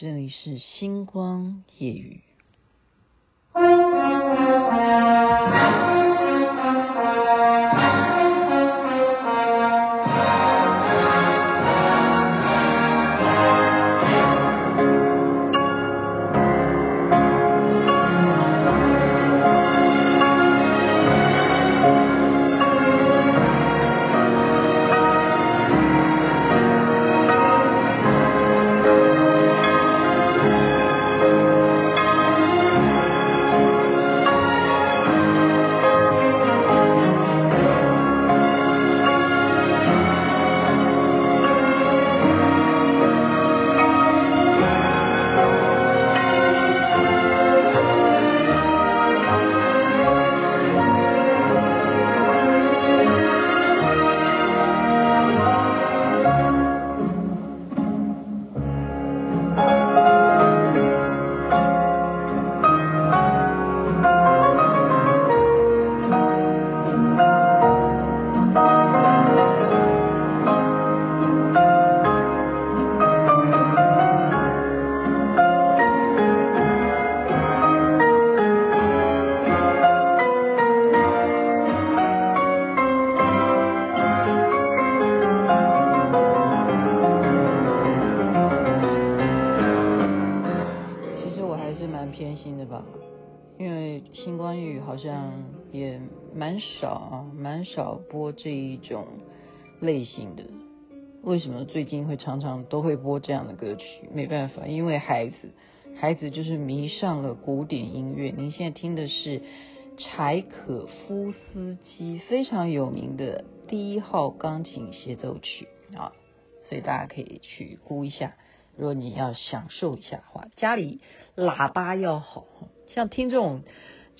这里是星光夜雨。蛮少播这一种类型的。为什么最近会常常都会播这样的歌曲？没办法，因为孩子，孩子就是迷上了古典音乐。您现在听的是柴可夫斯基非常有名的第一号钢琴协奏曲啊，所以大家可以去估一下。如果你要享受一下的话，家里喇叭要好，像听这种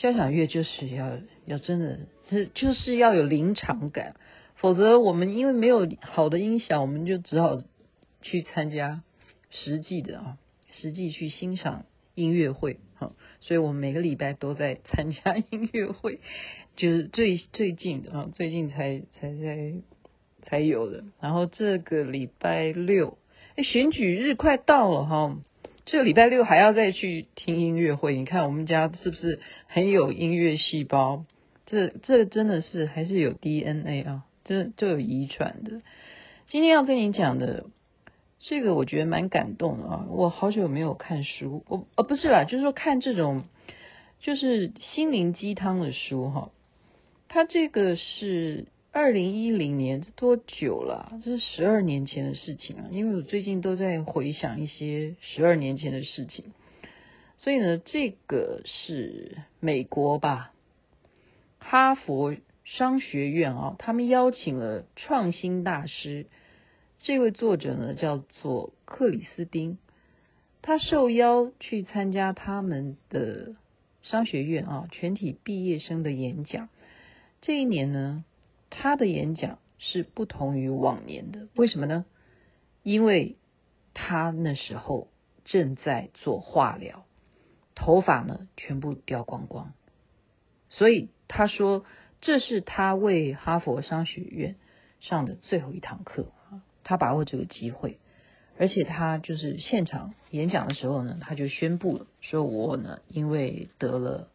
交响乐就是要要真的。是，就是要有临场感，否则我们因为没有好的音响，我们就只好去参加实际的啊，实际去欣赏音乐会哈。所以我们每个礼拜都在参加音乐会，就是最最近的啊，最近才才才才有的。然后这个礼拜六，哎，选举日快到了哈，这个礼拜六还要再去听音乐会。你看我们家是不是很有音乐细胞？这这真的是还是有 DNA 啊，这就有遗传的。今天要跟你讲的这个，我觉得蛮感动的啊。我好久没有看书，我哦不是啦，就是说看这种就是心灵鸡汤的书哈。它这个是二零一零年，这多久了？这是十二年前的事情啊。因为我最近都在回想一些十二年前的事情，所以呢，这个是美国吧。哈佛商学院啊，他们邀请了创新大师，这位作者呢叫做克里斯汀，他受邀去参加他们的商学院啊全体毕业生的演讲。这一年呢，他的演讲是不同于往年的，为什么呢？因为他那时候正在做化疗，头发呢全部掉光光，所以。他说：“这是他为哈佛商学院上的最后一堂课，他把握这个机会，而且他就是现场演讲的时候呢，他就宣布了，说我呢因为得了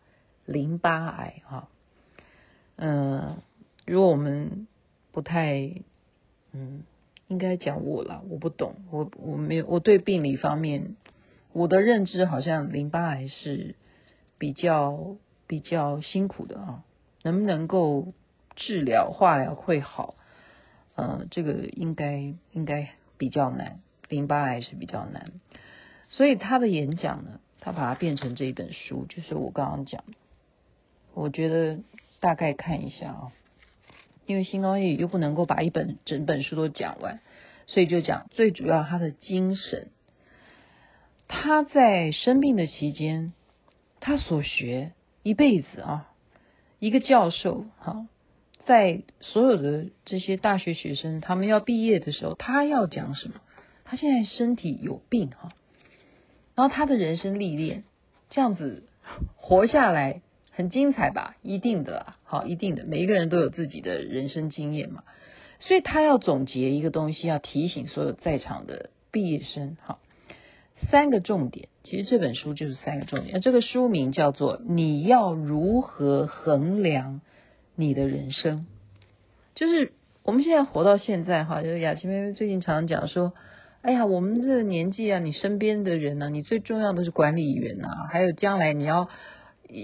淋巴癌啊，嗯，如果我们不太，嗯，应该讲我了，我不懂，我我没有，我对病理方面我的认知好像淋巴癌是比较。”比较辛苦的啊，能不能够治疗化疗会好？呃，这个应该应该比较难，淋巴癌是比较难。所以他的演讲呢，他把它变成这一本书，就是我刚刚讲，我觉得大概看一下啊，因为星光夜语又不能够把一本整本书都讲完，所以就讲最主要他的精神。他在生病的期间，他所学。一辈子啊，一个教授哈，在所有的这些大学学生他们要毕业的时候，他要讲什么？他现在身体有病哈，然后他的人生历练这样子活下来很精彩吧？一定的啦，好，一定的，每一个人都有自己的人生经验嘛，所以他要总结一个东西，要提醒所有在场的毕业生哈，三个重点，其实这本书就是三个重点。这个书名叫做《你要如何衡量你的人生》，就是我们现在活到现在哈，就是雅琪妹妹最近常常讲说，哎呀，我们这个年纪啊，你身边的人呢、你最重要的是管理员啊，还有将来你要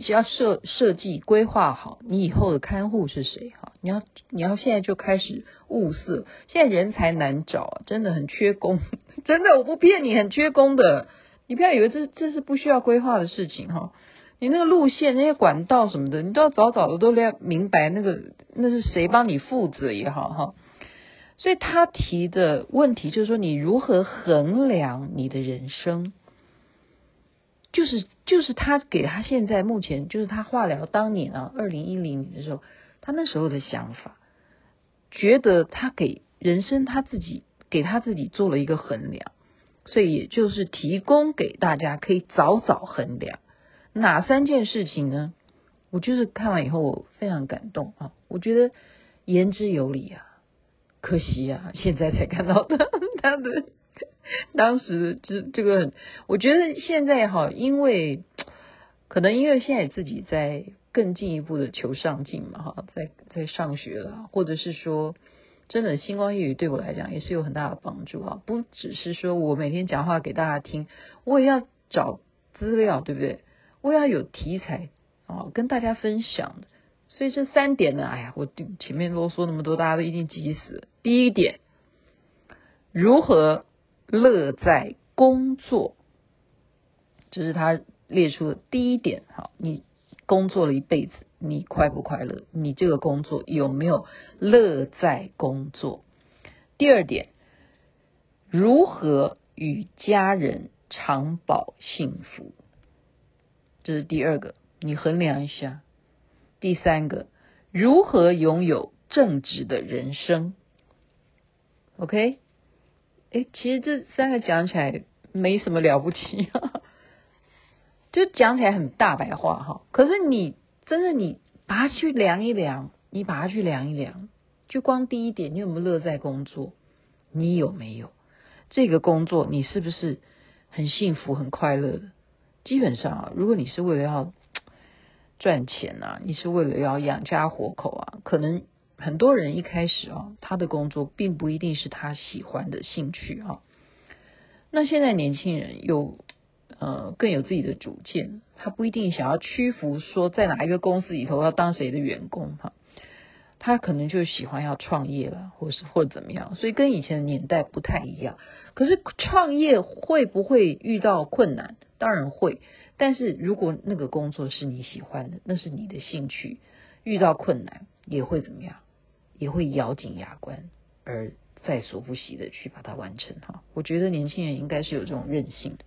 要设设计规划好你以后的看护是谁哈，你要你要现在就开始物色，现在人才难找，真的很缺工。真的，我不骗你，很缺工的。你不要以为这这是不需要规划的事情哈。你那个路线、那些管道什么的，你都要早早的都要明白那个那是谁帮你负责也好哈。所以他提的问题就是说，你如何衡量你的人生？就是就是他给他现在目前就是他化疗当年啊，二零一零年的时候，他那时候的想法，觉得他给人生他自己。给他自己做了一个衡量，所以也就是提供给大家可以早早衡量哪三件事情呢？我就是看完以后我非常感动啊，我觉得言之有理啊，可惜啊，现在才看到他 他的 当时这这个，我觉得现在哈，因为可能因为现在自己在更进一步的求上进嘛哈，在在上学了，或者是说。真的，星光夜语对我来讲也是有很大的帮助啊！不只是说我每天讲话给大家听，我也要找资料，对不对？我也要有题材啊，跟大家分享。所以这三点呢，哎呀，我前面啰嗦那么多，大家都已经急死了。第一点，如何乐在工作，这是他列出的第一点。好，你工作了一辈子。你快不快乐？你这个工作有没有乐在工作？第二点，如何与家人长保幸福？这是第二个，你衡量一下。第三个，如何拥有正直的人生？OK？哎，其实这三个讲起来没什么了不起，就讲起来很大白话哈。可是你。真的，你把它去量一量，你把它去量一量，就光第一点，你有没有乐在工作？你有没有这个工作？你是不是很幸福、很快乐的？基本上啊，如果你是为了要赚钱啊，你是为了要养家活口啊，可能很多人一开始啊，他的工作并不一定是他喜欢的兴趣啊。那现在年轻人有。呃，更有自己的主见，他不一定想要屈服，说在哪一个公司里头要当谁的员工哈，他可能就喜欢要创业了，或是或怎么样，所以跟以前的年代不太一样。可是创业会不会遇到困难？当然会，但是如果那个工作是你喜欢的，那是你的兴趣，遇到困难也会怎么样？也会咬紧牙关而在所不惜的去把它完成哈。我觉得年轻人应该是有这种韧性的。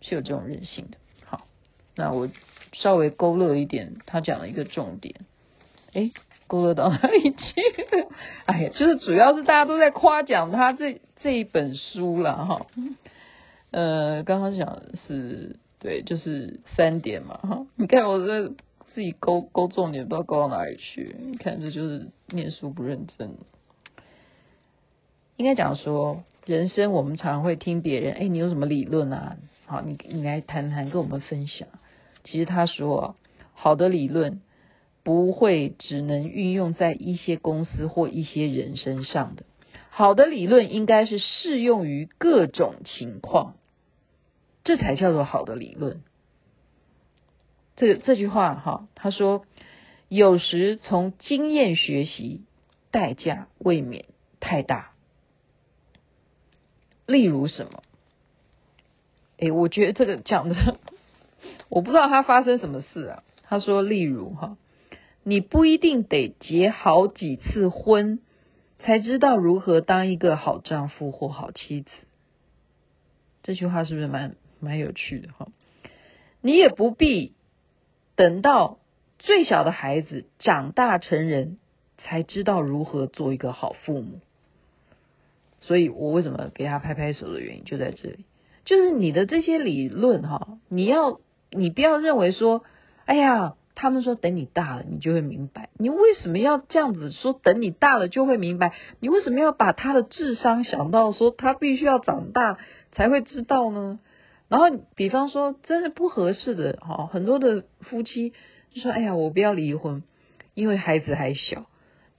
是有这种韧性的。好，那我稍微勾勒一点，他讲了一个重点。哎，勾勒到哪里去？哎呀，就是主要是大家都在夸奖他这这一本书了哈。呃，刚刚讲是对，就是三点嘛哈。你看我这自己勾勾重点，不知道勾到哪里去。你看，这就是念书不认真。应该讲说，人生我们常会听别人，哎，你有什么理论啊？好，你你来谈谈，跟我们分享。其实他说，好的理论不会只能运用在一些公司或一些人身上的，好的理论应该是适用于各种情况，这才叫做好的理论。这这句话哈，他说，有时从经验学习，代价未免太大。例如什么？哎，我觉得这个讲的，我不知道他发生什么事啊。他说，例如哈，你不一定得结好几次婚，才知道如何当一个好丈夫或好妻子。这句话是不是蛮蛮有趣的哈？你也不必等到最小的孩子长大成人，才知道如何做一个好父母。所以我为什么给他拍拍手的原因就在这里。就是你的这些理论哈，你要你不要认为说，哎呀，他们说等你大了你就会明白，你为什么要这样子说？等你大了就会明白，你为什么要把他的智商想到说他必须要长大才会知道呢？然后比方说真的不合适的哈，很多的夫妻就说：“哎呀，我不要离婚，因为孩子还小。”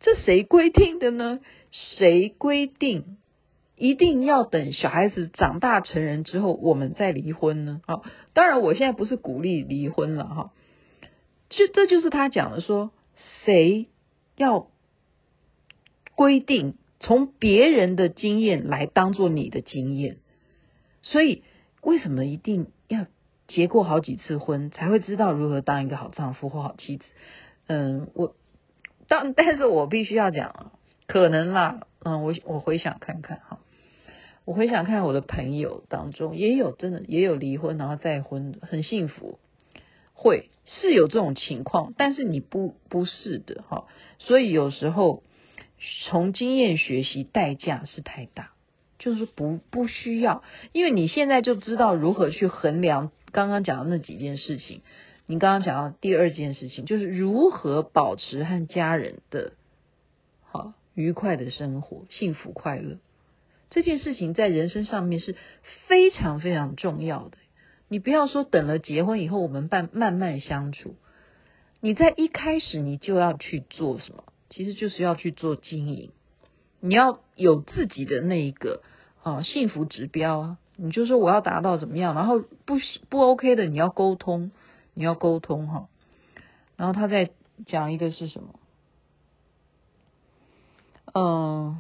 这谁规定的呢？谁规定一定要等小孩子长大成人之后我们再离婚呢？啊，当然我现在不是鼓励离婚了哈，就这就是他讲的说，谁要规定从别人的经验来当做你的经验？所以为什么一定要结过好几次婚才会知道如何当一个好丈夫或好妻子？嗯，我。但 但是我必须要讲，可能啦，嗯，我我回想看看哈，我回想看我的朋友当中也有真的也有离婚然后再婚的，很幸福，会是有这种情况，但是你不不是的哈，所以有时候从经验学习代价是太大，就是不不需要，因为你现在就知道如何去衡量刚刚讲的那几件事情。你刚刚讲到第二件事情，就是如何保持和家人的好愉快的生活、幸福快乐。这件事情在人生上面是非常非常重要的。你不要说等了结婚以后我们慢慢慢相处，你在一开始你就要去做什么？其实就是要去做经营。你要有自己的那一个啊幸福指标啊，你就说我要达到怎么样，然后不不 OK 的你要沟通。你要沟通哈，然后他再讲一个是什么？嗯，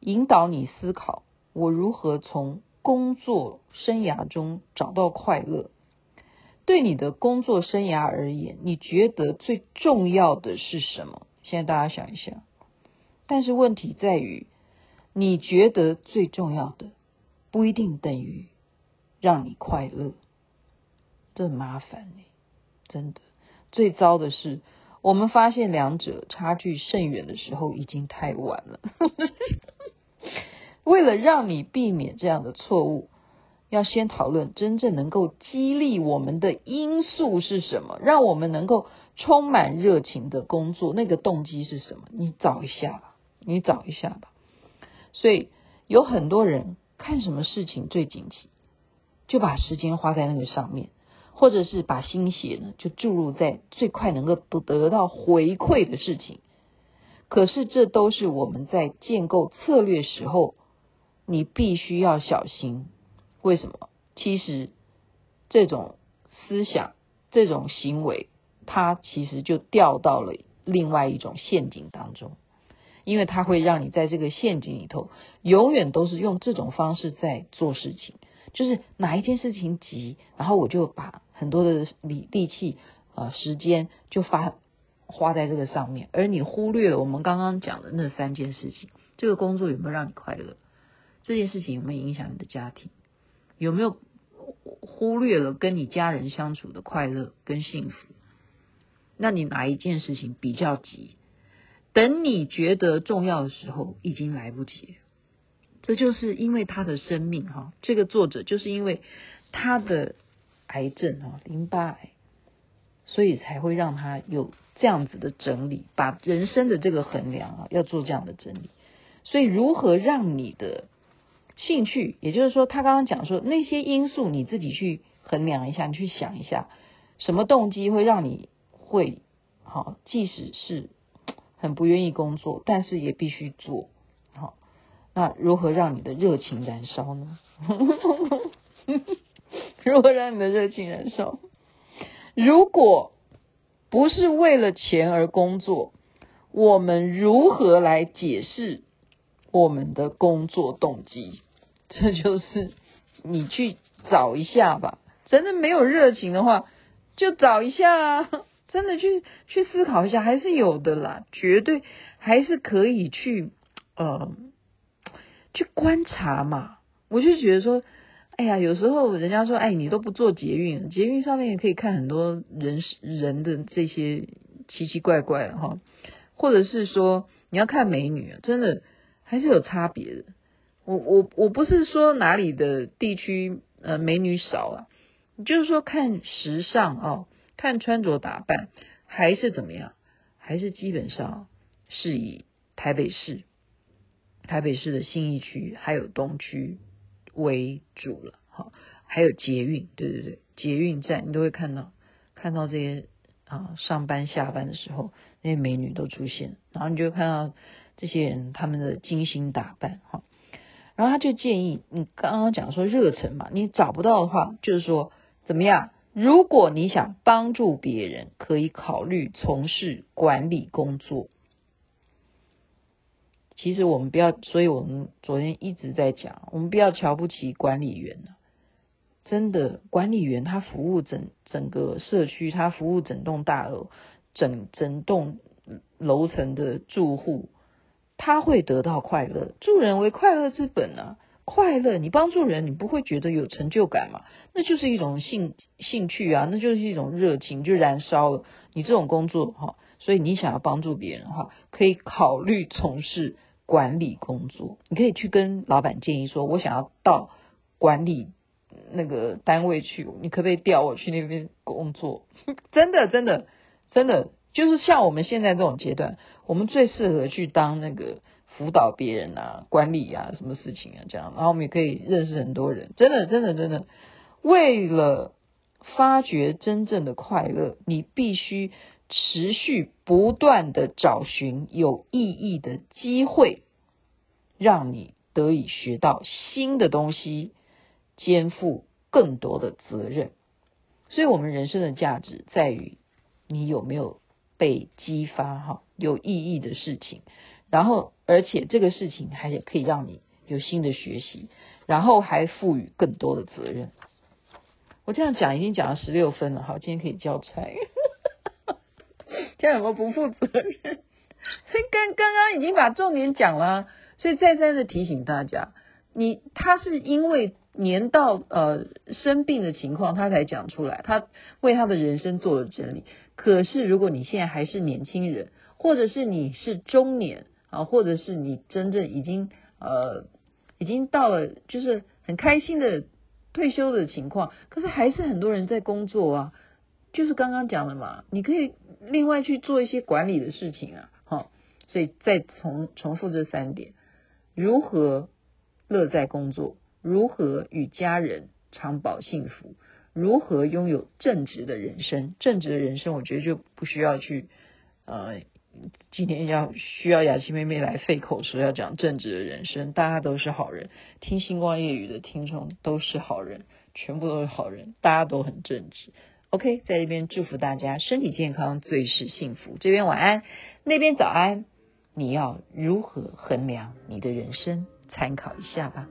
引导你思考，我如何从工作生涯中找到快乐？对你的工作生涯而言，你觉得最重要的是什么？现在大家想一想。但是问题在于，你觉得最重要的不一定等于让你快乐。这麻烦呢，真的。最糟的是，我们发现两者差距甚远的时候，已经太晚了。为了让你避免这样的错误，要先讨论真正能够激励我们的因素是什么，让我们能够充满热情的工作，那个动机是什么？你找一下吧，你找一下吧。所以有很多人看什么事情最紧急，就把时间花在那个上面。或者是把心血呢，就注入在最快能够得得到回馈的事情。可是这都是我们在建构策略时候，你必须要小心。为什么？其实这种思想、这种行为，它其实就掉到了另外一种陷阱当中，因为它会让你在这个陷阱里头，永远都是用这种方式在做事情。就是哪一件事情急，然后我就把很多的力力气啊、时间就发花在这个上面，而你忽略了我们刚刚讲的那三件事情。这个工作有没有让你快乐？这件事情有没有影响你的家庭？有没有忽略了跟你家人相处的快乐跟幸福？那你哪一件事情比较急？等你觉得重要的时候，已经来不及。这就是因为他的生命哈，这个作者就是因为他的癌症哈，淋巴癌，所以才会让他有这样子的整理，把人生的这个衡量啊，要做这样的整理。所以如何让你的兴趣，也就是说，他刚刚讲说那些因素，你自己去衡量一下，你去想一下，什么动机会让你会好，即使是很不愿意工作，但是也必须做。好那如何让你的热情燃烧呢？如何让你的热情燃烧？如果不是为了钱而工作，我们如何来解释我们的工作动机？这就是你去找一下吧。真的没有热情的话，就找一下啊。真的去去思考一下，还是有的啦，绝对还是可以去，呃。去观察嘛，我就觉得说，哎呀，有时候人家说，哎，你都不坐捷运，捷运上面也可以看很多人人的这些奇奇怪怪的哈，或者是说你要看美女，真的还是有差别的。我我我不是说哪里的地区呃美女少啊，就是说看时尚啊，看穿着打扮还是怎么样，还是基本上是以台北市。台北市的信义区还有东区为主了，好，还有捷运，对对对，捷运站你都会看到看到这些啊上班下班的时候，那些美女都出现，然后你就看到这些人他们的精心打扮哈。然后他就建议你刚刚讲说热忱嘛，你找不到的话，就是说怎么样？如果你想帮助别人，可以考虑从事管理工作。其实我们不要，所以我们昨天一直在讲，我们不要瞧不起管理员。真的，管理员他服务整整个社区，他服务整栋大楼，整整栋楼层的住户。他会得到快乐，助人为快乐之本啊！快乐，你帮助人，你不会觉得有成就感吗？那就是一种兴兴趣啊，那就是一种热情，就燃烧了。你这种工作哈，所以你想要帮助别人的话，可以考虑从事管理工作。你可以去跟老板建议说，我想要到管理那个单位去，你可不可以调我去那边工作？真的，真的，真的。就是像我们现在这种阶段，我们最适合去当那个辅导别人啊、管理啊、什么事情啊这样，然后我们也可以认识很多人。真的，真的，真的，为了发掘真正的快乐，你必须持续不断的找寻有意义的机会，让你得以学到新的东西，肩负更多的责任。所以，我们人生的价值在于你有没有。被激发哈，有意义的事情，然后而且这个事情还可以让你有新的学习，然后还赋予更多的责任。我这样讲已经讲了十六分了，好，今天可以交差。这样有没有不负责任？刚刚刚已经把重点讲了，所以再三的提醒大家，你他是因为年到呃生病的情况，他才讲出来，他为他的人生做了整理。可是，如果你现在还是年轻人，或者是你是中年啊，或者是你真正已经呃已经到了就是很开心的退休的情况，可是还是很多人在工作啊。就是刚刚讲的嘛，你可以另外去做一些管理的事情啊，哈。所以再重重复这三点：如何乐在工作，如何与家人长保幸福。如何拥有正直的人生？正直的人生，我觉得就不需要去呃，今天要需要雅琪妹妹来费口舌要讲正直的人生。大家都是好人，听星光夜语的听众都是好人，全部都是好人，大家都很正直。OK，在这边祝福大家身体健康，最是幸福。这边晚安，那边早安。你要如何衡量你的人生？参考一下吧。